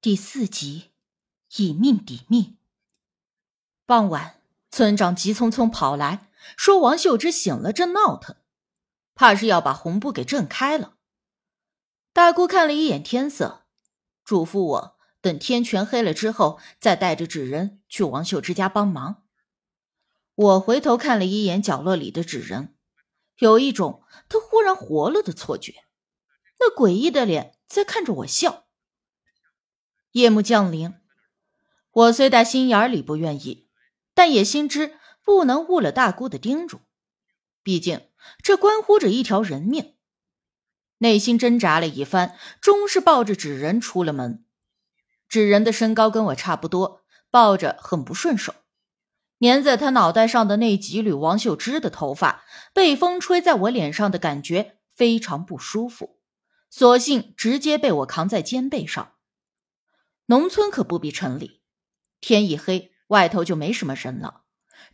第四集，以命抵命。傍晚，村长急匆匆跑来，说王秀芝醒了，正闹腾，怕是要把红布给震开了。大姑看了一眼天色，嘱咐我等天全黑了之后，再带着纸人去王秀芝家帮忙。我回头看了一眼角落里的纸人，有一种他忽然活了的错觉，那诡异的脸在看着我笑。夜幕降临，我虽在心眼里不愿意，但也心知不能误了大姑的叮嘱。毕竟这关乎着一条人命。内心挣扎了一番，终是抱着纸人出了门。纸人的身高跟我差不多，抱着很不顺手。粘在他脑袋上的那几缕王秀芝的头发，被风吹在我脸上的感觉非常不舒服，索性直接被我扛在肩背上。农村可不比城里，天一黑，外头就没什么人了，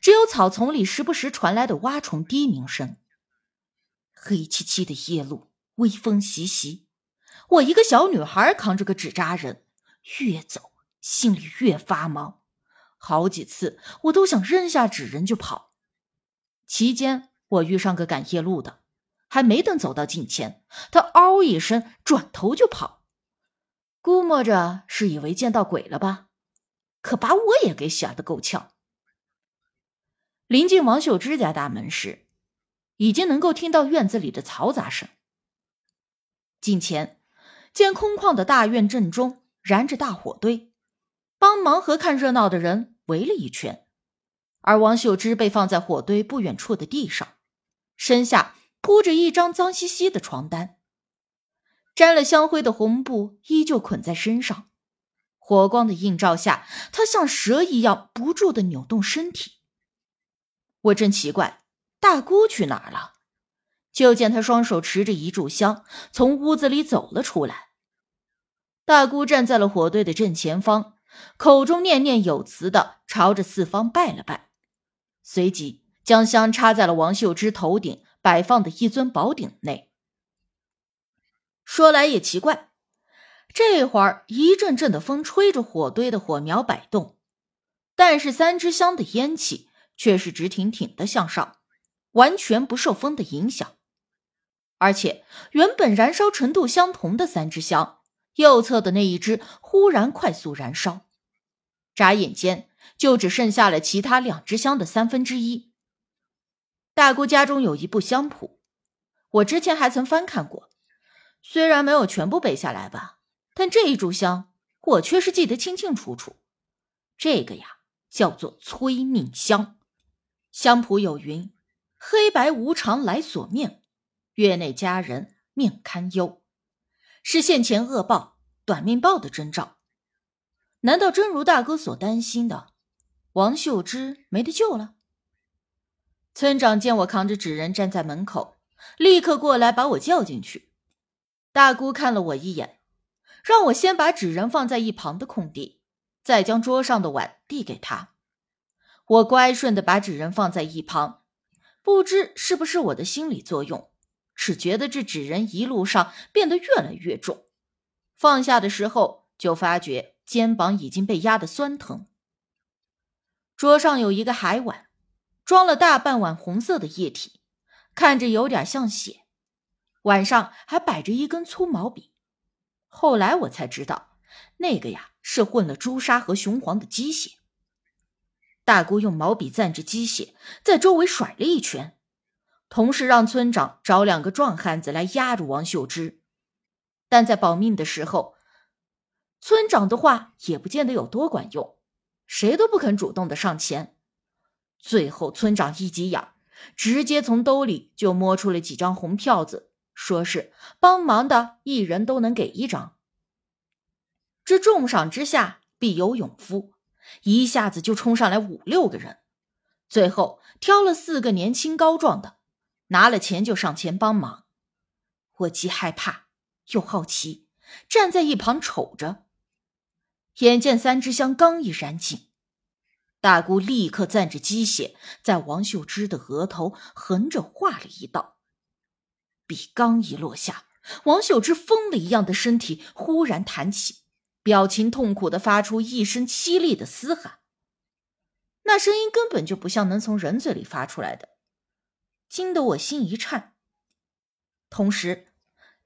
只有草丛里时不时传来的蛙虫低鸣声。黑漆漆的夜路，微风习习，我一个小女孩扛着个纸扎人，越走心里越发毛，好几次我都想扔下纸人就跑。期间我遇上个赶夜路的，还没等走到近前，他嗷一声转头就跑。估摸着是以为见到鬼了吧，可把我也给吓得够呛。临近王秀芝家大门时，已经能够听到院子里的嘈杂声。近前，见空旷的大院正中燃着大火堆，帮忙和看热闹的人围了一圈，而王秀芝被放在火堆不远处的地上，身下铺着一张脏兮兮的床单。沾了香灰的红布依旧捆在身上，火光的映照下，他像蛇一样不住的扭动身体。我正奇怪大姑去哪儿了，就见他双手持着一炷香从屋子里走了出来。大姑站在了火堆的正前方，口中念念有词的朝着四方拜了拜，随即将香插在了王秀芝头顶摆放的一尊宝鼎内。说来也奇怪，这会儿一阵阵的风吹着火堆的火苗摆动，但是三支香的烟气却是直挺挺的向上，完全不受风的影响。而且原本燃烧程度相同的三支香，右侧的那一支忽然快速燃烧，眨眼间就只剩下了其他两支香的三分之一。大姑家中有一部香谱，我之前还曾翻看过。虽然没有全部背下来吧，但这一炷香我却是记得清清楚楚。这个呀，叫做催命香。香谱有云：“黑白无常来索命，月内佳人命堪忧。”是现前恶报、短命报的征兆。难道真如大哥所担心的，王秀芝没得救了？村长见我扛着纸人站在门口，立刻过来把我叫进去。大姑看了我一眼，让我先把纸人放在一旁的空地，再将桌上的碗递给他。我乖顺的把纸人放在一旁，不知是不是我的心理作用，只觉得这纸人一路上变得越来越重，放下的时候就发觉肩膀已经被压得酸疼。桌上有一个海碗，装了大半碗红色的液体，看着有点像血。碗上还摆着一根粗毛笔，后来我才知道，那个呀是混了朱砂和雄黄的鸡血。大姑用毛笔蘸着鸡血，在周围甩了一圈，同时让村长找两个壮汉子来压住王秀芝。但在保命的时候，村长的话也不见得有多管用，谁都不肯主动的上前。最后，村长一急眼，直接从兜里就摸出了几张红票子。说是帮忙的，一人都能给一张。这重赏之下必有勇夫，一下子就冲上来五六个人，最后挑了四个年轻高壮的，拿了钱就上前帮忙。我既害怕又好奇，站在一旁瞅着。眼见三支香刚一燃尽，大姑立刻攥着鸡血，在王秀芝的额头横着划了一道。笔刚一落下，王秀芝疯了一样的身体忽然弹起，表情痛苦的发出一声凄厉的嘶喊。那声音根本就不像能从人嘴里发出来的，惊得我心一颤。同时，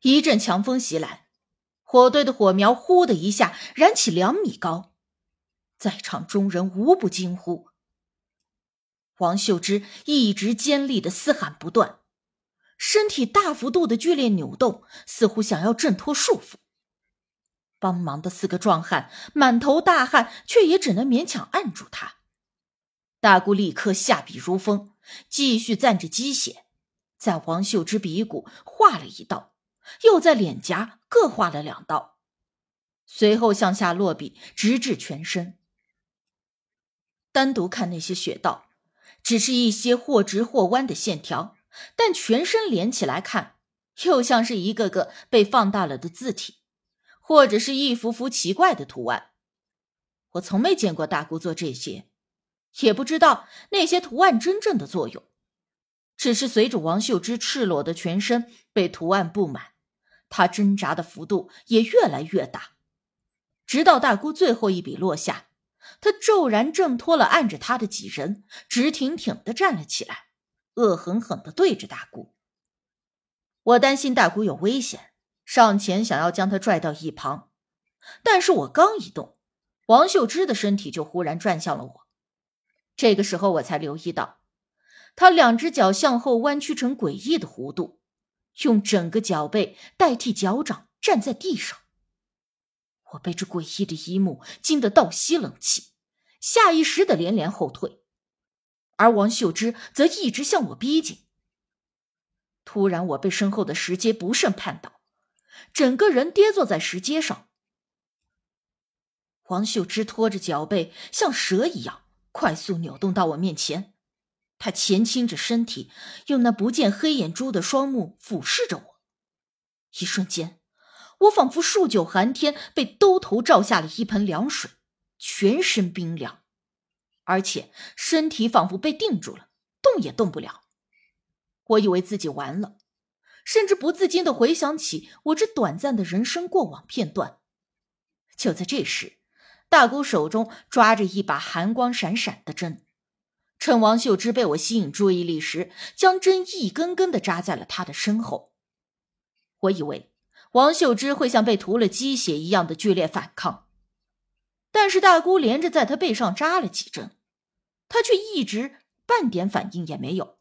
一阵强风袭来，火堆的火苗呼的一下燃起两米高，在场众人无不惊呼。王秀芝一直尖利的嘶喊不断，身体大幅度的剧烈扭动，似乎想要挣脱束缚。帮忙的四个壮汉满头大汗，却也只能勉强按住他。大姑立刻下笔如风，继续蘸着鸡血，在王秀芝鼻骨划了一道，又在脸颊各划了两道，随后向下落笔，直至全身。单独看那些血道。只是一些或直或弯的线条，但全身连起来看，又像是一个个被放大了的字体，或者是一幅幅奇怪的图案。我从没见过大姑做这些，也不知道那些图案真正的作用。只是随着王秀芝赤裸的全身被图案布满，她挣扎的幅度也越来越大，直到大姑最后一笔落下。他骤然挣脱了按着他的几人，直挺挺的站了起来，恶狠狠的对着大姑。我担心大姑有危险，上前想要将她拽到一旁，但是我刚一动，王秀芝的身体就忽然转向了我。这个时候我才留意到，她两只脚向后弯曲成诡异的弧度，用整个脚背代替脚掌站在地上。我被这诡异的一幕惊得倒吸冷气，下意识的连连后退，而王秀芝则一直向我逼近。突然，我被身后的石阶不慎绊倒，整个人跌坐在石阶上。王秀芝拖着脚背，像蛇一样快速扭动到我面前，她前倾着身体，用那不见黑眼珠的双目俯视着我，一瞬间。我仿佛数九寒天被兜头照下了一盆凉水，全身冰凉，而且身体仿佛被定住了，动也动不了。我以为自己完了，甚至不自禁的回想起我这短暂的人生过往片段。就在这时，大姑手中抓着一把寒光闪闪的针，趁王秀芝被我吸引注意力时，将针一根根的扎在了她的身后。我以为。王秀芝会像被涂了鸡血一样的剧烈反抗，但是大姑连着在她背上扎了几针，他却一直半点反应也没有，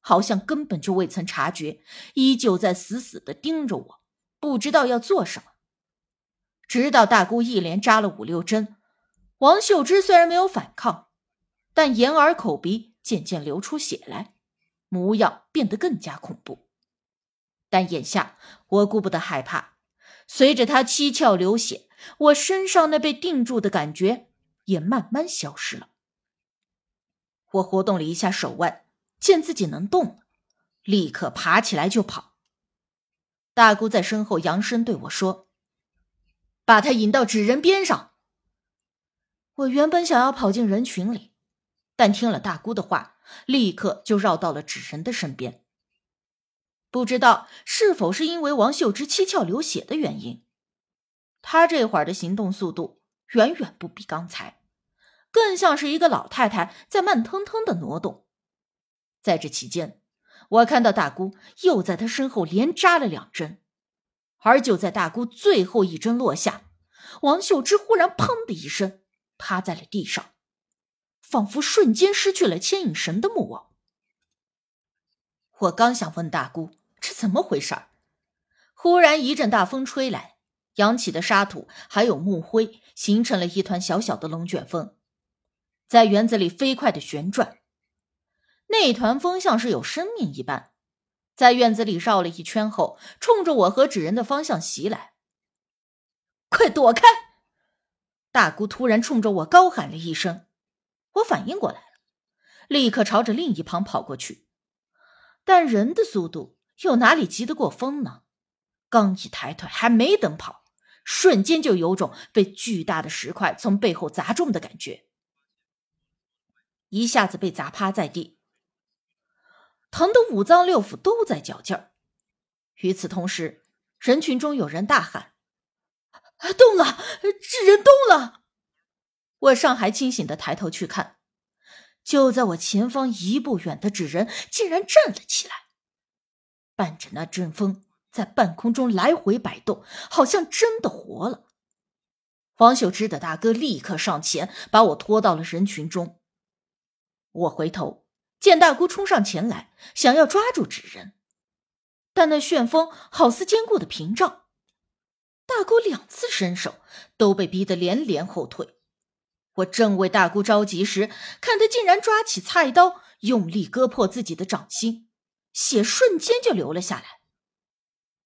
好像根本就未曾察觉，依旧在死死的盯着我，不知道要做什么。直到大姑一连扎了五六针，王秀芝虽然没有反抗，但眼耳口鼻渐渐流出血来，模样变得更加恐怖。但眼下我顾不得害怕，随着他七窍流血，我身上那被定住的感觉也慢慢消失了。我活动了一下手腕，见自己能动了，立刻爬起来就跑。大姑在身后扬声对我说：“把他引到纸人边上。”我原本想要跑进人群里，但听了大姑的话，立刻就绕到了纸人的身边。不知道是否是因为王秀芝七窍流血的原因，她这会儿的行动速度远远不比刚才，更像是一个老太太在慢腾腾的挪动。在这期间，我看到大姑又在她身后连扎了两针，而就在大姑最后一针落下，王秀芝忽然“砰”的一声趴在了地上，仿佛瞬间失去了牵引绳的木偶。我刚想问大姑。这怎么回事儿？忽然一阵大风吹来，扬起的沙土还有木灰形成了一团小小的龙卷风，在园子里飞快的旋转。那团风像是有生命一般，在院子里绕了一圈后，冲着我和纸人的方向袭来。快躲开！大姑突然冲着我高喊了一声，我反应过来，立刻朝着另一旁跑过去，但人的速度。又哪里急得过风呢？刚一抬腿，还没等跑，瞬间就有种被巨大的石块从背后砸中的感觉，一下子被砸趴在地，疼得五脏六腑都在较劲儿。与此同时，人群中有人大喊：“动了，纸人动了！我尚还清醒的抬头去看，就在我前方一步远的纸人竟然站了起来，伴着那阵风在半空中来回摆动，好像真的活了。黄秀芝的大哥立刻上前把我拖到了人群中。我回头见大姑冲上前来，想要抓住纸人，但那旋风好似坚固的屏障。大姑两次伸手都被逼得连连后退，我正为大姑着急时，看她竟然抓起菜刀，用力割破自己的掌心，血瞬间就流了下来。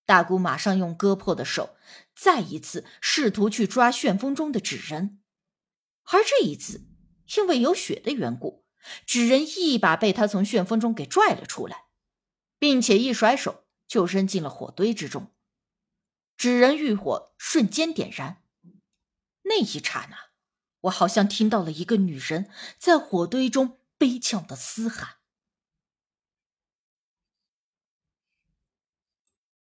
大姑马上用割破的手再一次试图去抓旋风中的纸人，而这一次因为有血的缘故，纸人一把被他从旋风中给拽了出来，并且一甩手就扔进了火堆之中。纸人欲火瞬间点燃，那一刹那，我好像听到了一个女人在火堆中悲呛的嘶喊。